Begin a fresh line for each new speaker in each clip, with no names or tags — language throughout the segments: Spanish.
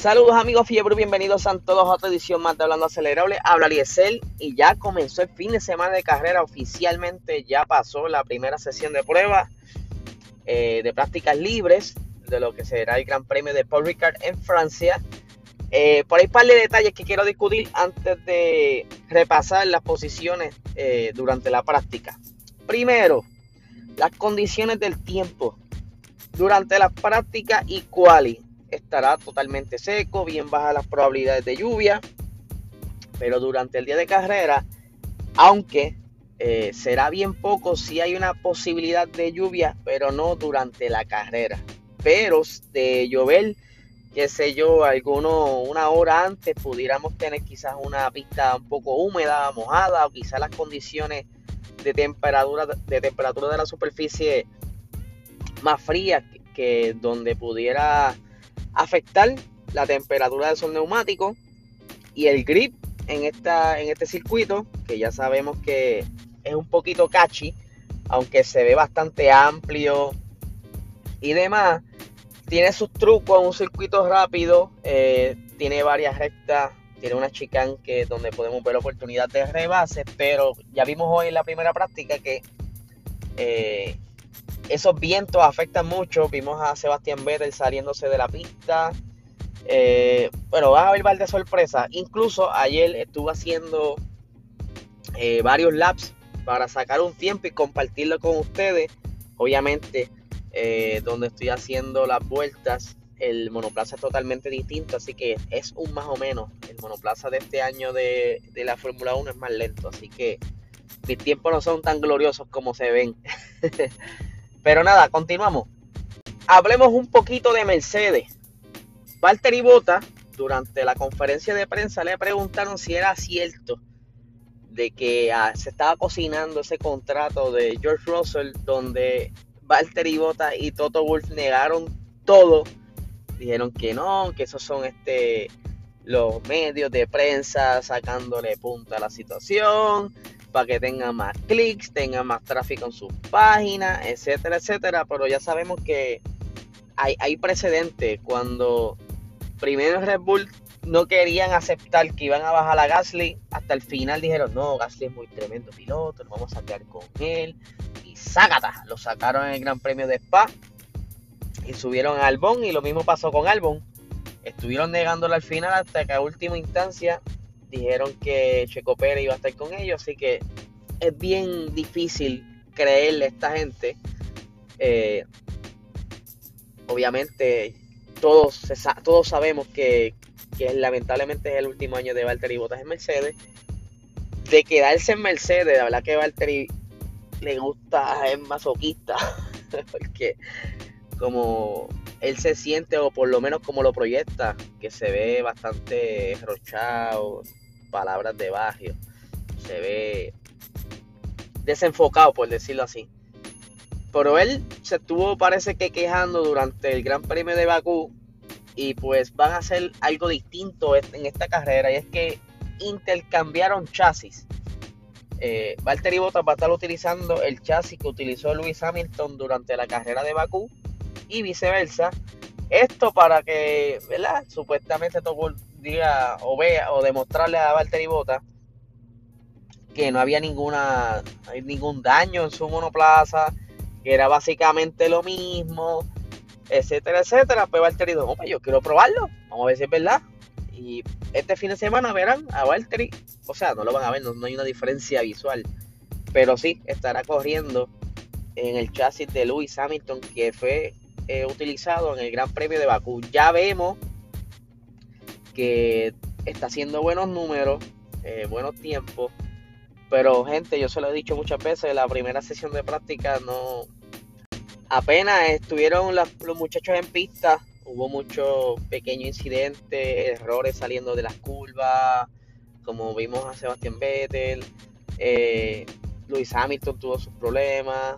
Saludos amigos Fiebre, bienvenidos a todos a otra edición más de Hablando Acelerable. Habla Liesel y ya comenzó el fin de semana de carrera oficialmente, ya pasó la primera sesión de prueba eh, de prácticas libres de lo que será el Gran Premio de Paul Ricard en Francia. Eh, por ahí un par de detalles que quiero discutir antes de repasar las posiciones eh, durante la práctica. Primero, las condiciones del tiempo durante la práctica y quali estará totalmente seco, bien bajas las probabilidades de lluvia, pero durante el día de carrera, aunque eh, será bien poco, si hay una posibilidad de lluvia, pero no durante la carrera. Pero de llover, qué sé yo, alguno, una hora antes pudiéramos tener quizás una pista un poco húmeda, mojada, o quizás las condiciones de temperatura de temperatura de la superficie más frías que donde pudiera afectar la temperatura de esos neumáticos y el grip en, esta, en este circuito, que ya sabemos que es un poquito catchy, aunque se ve bastante amplio y demás. Tiene sus trucos, un circuito rápido, eh, tiene varias rectas, tiene una chicane que donde podemos ver oportunidad de rebase, pero ya vimos hoy en la primera práctica que eh, esos vientos afectan mucho. Vimos a Sebastián Vettel saliéndose de la pista. Eh, bueno, va a haber de sorpresa. Incluso ayer estuve haciendo eh, varios laps para sacar un tiempo y compartirlo con ustedes. Obviamente, eh, donde estoy haciendo las vueltas, el monoplaza es totalmente distinto, así que es un más o menos. El monoplaza de este año de, de la Fórmula 1 es más lento, así que mis tiempos no son tan gloriosos como se ven. Pero nada, continuamos. Hablemos un poquito de Mercedes. Valtteri Bota, durante la conferencia de prensa, le preguntaron si era cierto de que ah, se estaba cocinando ese contrato de George Russell, donde Valtteri Bota y Toto Wolf negaron todo. Dijeron que no, que esos son este los medios de prensa sacándole punta a la situación, para que tengan más clics, tengan más tráfico en sus páginas, etcétera, etcétera. Pero ya sabemos que hay, hay precedentes cuando primero Red Bull no querían aceptar que iban a bajar a Gasly, hasta el final dijeron, no, Gasly es muy tremendo piloto, nos vamos a quedar con él. Y ¡zágata! Lo sacaron en el Gran Premio de Spa y subieron a Albon y lo mismo pasó con Albon. Estuvieron negándolo al final hasta que a última instancia dijeron que Checo Pérez iba a estar con ellos, así que es bien difícil creerle a esta gente. Eh, obviamente todos, todos sabemos que, que, lamentablemente es el último año de Valtteri Bottas en Mercedes. De quedarse en Mercedes, la verdad que Valtteri le gusta, es masoquista, porque como él se siente, o por lo menos como lo proyecta, que se ve bastante rochado, palabras de barrio. Se ve desenfocado, por decirlo así. Pero él se estuvo, parece que quejando durante el Gran Premio de Bakú. Y pues van a hacer algo distinto en esta carrera. Y es que intercambiaron chasis. Eh, Valtteri Bottas va a estar utilizando el chasis que utilizó Lewis Hamilton durante la carrera de Bakú. Y viceversa. Esto para que, ¿verdad? Supuestamente todo diga o vea o demostrarle a Valtteri Bota que no había ninguna ningún daño en su monoplaza, que era básicamente lo mismo, etcétera, etcétera. Pues Valtteri dijo, yo quiero probarlo, vamos a ver si es verdad. Y este fin de semana verán a Valtteri, o sea, no lo van a ver, no, hay una diferencia visual, pero sí estará corriendo en el chasis de Lewis Hamilton que fue eh, utilizado en el Gran Premio de Bakú. Ya vemos que está haciendo buenos números, eh, buenos tiempos. Pero gente, yo se lo he dicho muchas veces, la primera sesión de práctica no... Apenas estuvieron los muchachos en pista, hubo muchos pequeños incidentes, errores saliendo de las curvas, como vimos a Sebastián Vettel, eh, Luis Hamilton tuvo sus problemas,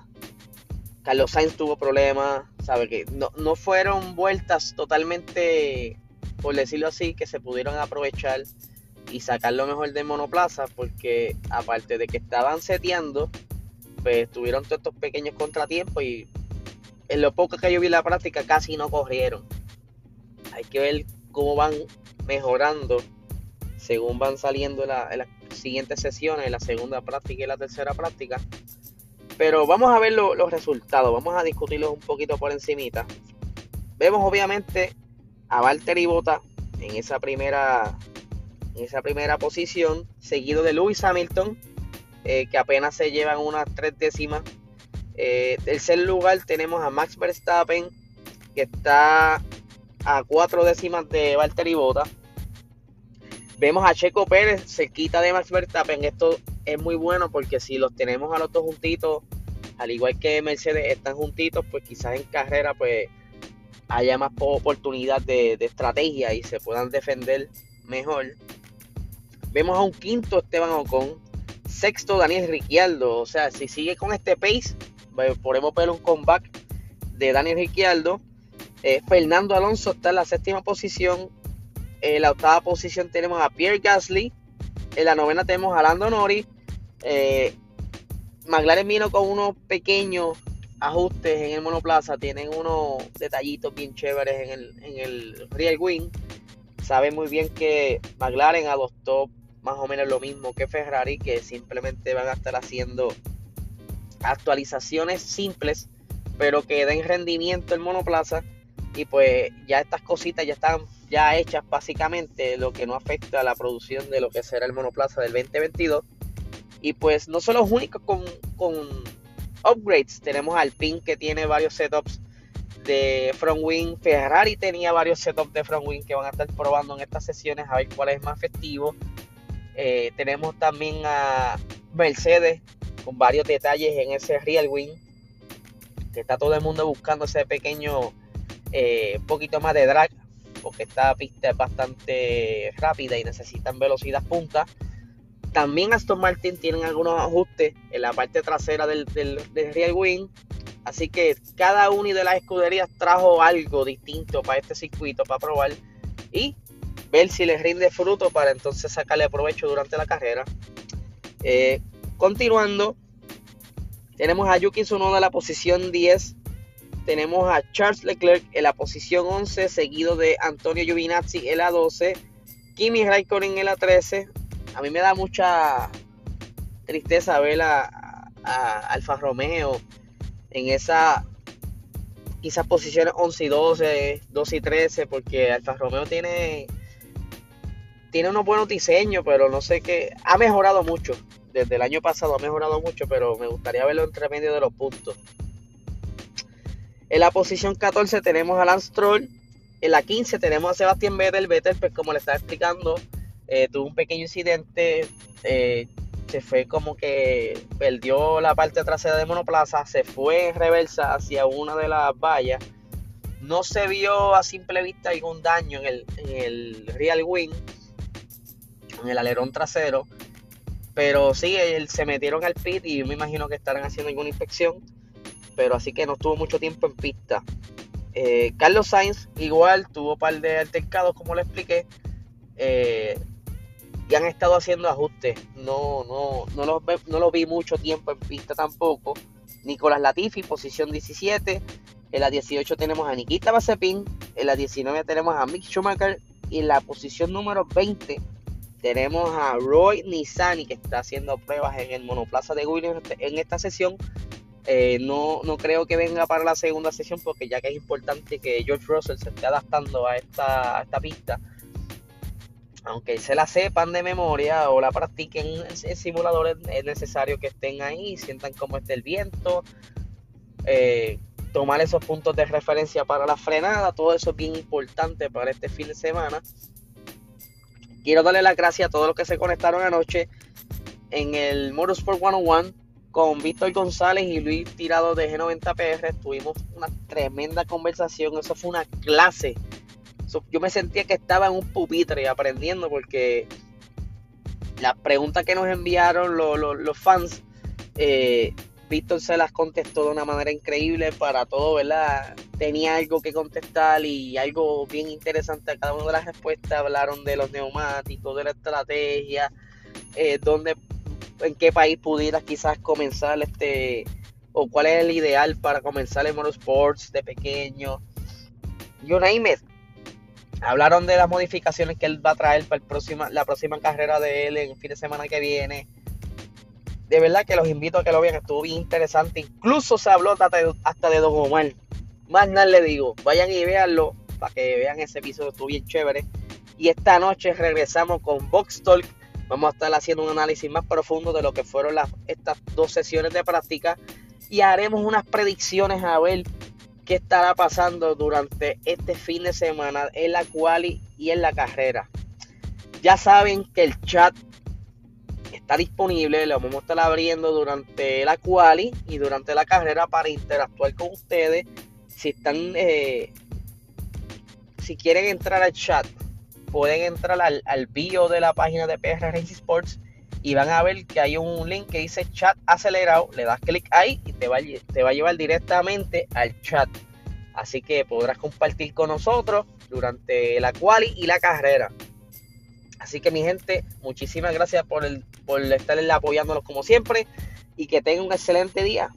Carlos Sainz tuvo problemas, sabe que no, no fueron vueltas totalmente por decirlo así, que se pudieron aprovechar y sacar lo mejor de monoplaza, porque aparte de que estaban seteando, pues tuvieron todos estos pequeños contratiempos y en lo poco que yo vi la práctica casi no corrieron. Hay que ver cómo van mejorando según van saliendo en las siguientes sesiones, la segunda práctica y la tercera práctica. Pero vamos a ver los resultados, vamos a discutirlos un poquito por encimita. Vemos obviamente a Valtteri Bota en esa primera en esa primera posición, seguido de Lewis Hamilton, eh, que apenas se llevan unas tres décimas. Eh, tercer lugar tenemos a Max Verstappen, que está a cuatro décimas de Valtteri Bota. Vemos a Checo Pérez cerquita de Max Verstappen. Esto es muy bueno porque si los tenemos a los dos juntitos, al igual que Mercedes están juntitos, pues quizás en carrera pues haya más oportunidad de, estrategia y se puedan defender mejor. Vemos a un quinto Esteban Ocon, sexto Daniel Ricciardo, o sea, si sigue con este pace, podemos ver un comeback de Daniel Ricciardo. Eh, Fernando Alonso está en la séptima posición. En la octava posición tenemos a Pierre Gasly. En la novena tenemos a Lando Norris. Eh, McLaren vino con unos pequeños ajustes en el monoplaza, tienen unos detallitos bien chéveres en el, en el rear wing. Saben muy bien que McLaren adoptó más o menos lo mismo que Ferrari, que simplemente van a estar haciendo actualizaciones simples, pero que den rendimiento el monoplaza. Y pues ya estas cositas ya están ya hechas básicamente, lo que no afecta a la producción de lo que será el monoplaza del 2022. Y pues no son los únicos con, con upgrades. Tenemos al PIN que tiene varios setups de front wing. Ferrari tenía varios setups de front wing que van a estar probando en estas sesiones a ver cuál es más efectivo. Eh, tenemos también a Mercedes con varios detalles en ese real wing. Que está todo el mundo buscando ese pequeño eh, poquito más de drag. Porque esta pista es bastante rápida y necesitan velocidad punta. También Aston Martin tienen algunos ajustes en la parte trasera del, rear wing. Así que cada una de las escuderías trajo algo distinto para este circuito, para probar y ver si les rinde fruto para entonces sacarle provecho durante la carrera. Eh, continuando, tenemos a Yuki Tsunoda en la posición 10. Tenemos a Charles Leclerc en la posición 11, seguido de Antonio Giovinazzi en la 12. Kimi Raikkonen en la 13, a mí me da mucha tristeza ver a, Alfa Romeo en esa quizás posiciones 11 y 12, 12 y 13, porque Alfa Romeo tiene, tiene unos buenos diseños, pero no sé qué, ha mejorado mucho. Desde el año pasado ha mejorado mucho, pero me gustaría verlo entre medio de los puntos. En la posición 14 tenemos a Lance Stroll. En la 15 tenemos a Sebastián Vettel. Vettel, pues como le estaba explicando, eh, tuvo un pequeño incidente, eh, se fue como que perdió la parte trasera de monoplaza, se fue en reversa hacia una de las vallas. No se vio a simple vista algún daño en el, en el real wing, en el alerón trasero. Pero sí, él, se metieron al pit y yo me imagino que estarán haciendo alguna inspección. Pero así que no estuvo mucho tiempo en pista. Eh, Carlos Sainz igual tuvo un par de altercados, como le expliqué. Y han estado haciendo ajustes. No, no, no, lo no vi mucho tiempo en pista tampoco. Nicolás Latifi, posición 17. En la 18 tenemos a Nikita Mazepin. En la 19 tenemos a Mick Schumacher. Y en la posición número 20 tenemos a Roy Nissani, que está haciendo pruebas en el monoplaza de Williams en esta sesión. Eh, no, no creo que venga para la segunda sesión porque ya que es importante que George Russell se esté adaptando a esta, a esta pista aunque se la sepan de memoria o la practiquen en, simuladores, es necesario que estén ahí, sientan cómo está el viento, eh, tomar esos puntos de referencia para la frenada, todo eso es bien importante para este fin de semana. Quiero darle las gracias a todos los que se conectaron anoche en el Motorsport 101 con Víctor González y Luis Tirado de G90PR. Tuvimos una tremenda conversación, eso fue una clase yo me sentía que estaba en un pupitre aprendiendo porque las preguntas que nos enviaron los, fans, eh, Víctor se las contestó de una manera increíble para todo, ¿verdad? Tenía algo que contestar y algo bien interesante a cada una de las respuestas. Hablaron de los neumáticos, de la estrategia, eh, dónde, en qué país pudieras quizás comenzar este, o cuál es el ideal para comenzar el motorsports de pequeño. You name Hablaron de las modificaciones que él va a traer para el próxima, la próxima carrera de él en el fin de semana que viene. De verdad que los invito a que lo vean, estuvo bien interesante. Incluso se habló hasta de, Don Omar. Más nada le digo, vayan y véanlo para que vean ese episodio, estuvo bien chévere. Y esta noche regresamos con Box Talk. Vamos a estar haciendo un análisis más profundo de lo que fueron las, estas dos sesiones de práctica y haremos unas predicciones a ver qué estará pasando durante este fin de semana en la quali y en la carrera. Ya saben que el chat está disponible, lo vamos a estar abriendo durante la quali y durante la carrera para interactuar con ustedes. Si están, eh, si quieren entrar al chat, pueden entrar al, al bio de la página de PR Racing Sports y van a ver que hay un link que dice chat acelerado, le das clic ahí y te va, te va a llevar directamente al chat. Así que podrás compartir con nosotros durante la quali y la carrera. Así que mi gente, muchísimas gracias por, el, por estar apoyándonos como siempre y que tengan un excelente día.